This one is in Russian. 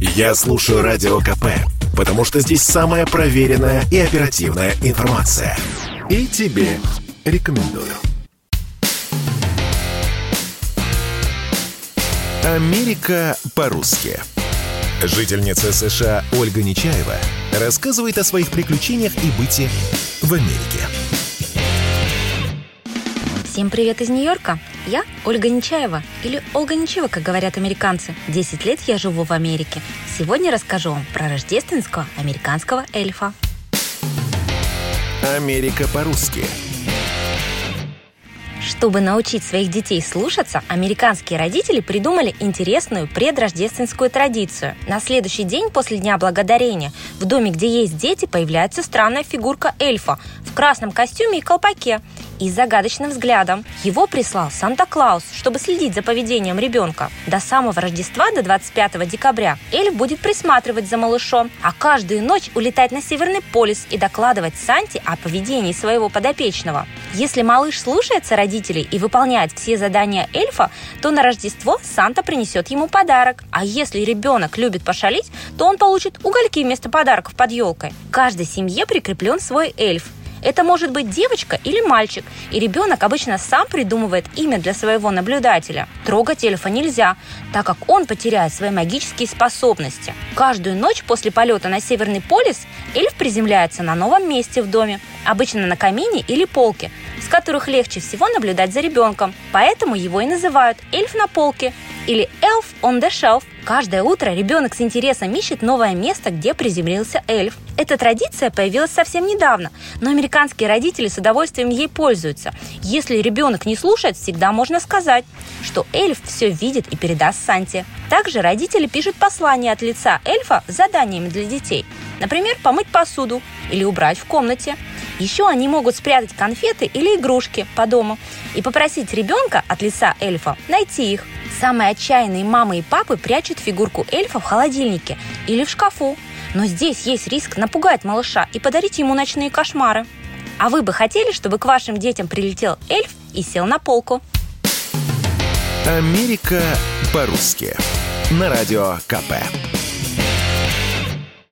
Я слушаю Радио КП, потому что здесь самая проверенная и оперативная информация. И тебе рекомендую. Америка по-русски. Жительница США Ольга Нечаева рассказывает о своих приключениях и быте в Америке. Всем привет из Нью-Йорка! Я Ольга Нечаева, или Ольга Нечаева, как говорят американцы. 10 лет я живу в Америке. Сегодня расскажу вам про рождественского американского эльфа. Америка по-русски. Чтобы научить своих детей слушаться, американские родители придумали интересную предрождественскую традицию. На следующий день после Дня Благодарения в доме, где есть дети, появляется странная фигурка эльфа в красном костюме и колпаке и загадочным взглядом. Его прислал Санта-Клаус, чтобы следить за поведением ребенка. До самого Рождества, до 25 декабря, Эльф будет присматривать за малышом, а каждую ночь улетать на Северный полюс и докладывать Санте о поведении своего подопечного. Если малыш слушается родителей и выполняет все задания эльфа, то на Рождество Санта принесет ему подарок. А если ребенок любит пошалить, то он получит угольки вместо подарков под елкой. Каждой семье прикреплен свой эльф. Это может быть девочка или мальчик, и ребенок обычно сам придумывает имя для своего наблюдателя. Трогать эльфа нельзя, так как он потеряет свои магические способности. Каждую ночь после полета на Северный полюс эльф приземляется на новом месте в доме, обычно на камине или полке, с которых легче всего наблюдать за ребенком. Поэтому его и называют эльф на полке или elf on the shelf. Каждое утро ребенок с интересом ищет новое место, где приземлился эльф. Эта традиция появилась совсем недавно, но американские родители с удовольствием ей пользуются. Если ребенок не слушает, всегда можно сказать, что эльф все видит и передаст Санте. Также родители пишут послания от лица эльфа с заданиями для детей. Например, помыть посуду или убрать в комнате. Еще они могут спрятать конфеты или игрушки по дому и попросить ребенка от лица эльфа найти их. Самые отчаянные мамы и папы прячут фигурку эльфа в холодильнике или в шкафу. Но здесь есть риск напугать малыша и подарить ему ночные кошмары. А вы бы хотели, чтобы к вашим детям прилетел эльф и сел на полку? Америка по-русски. На радио КП.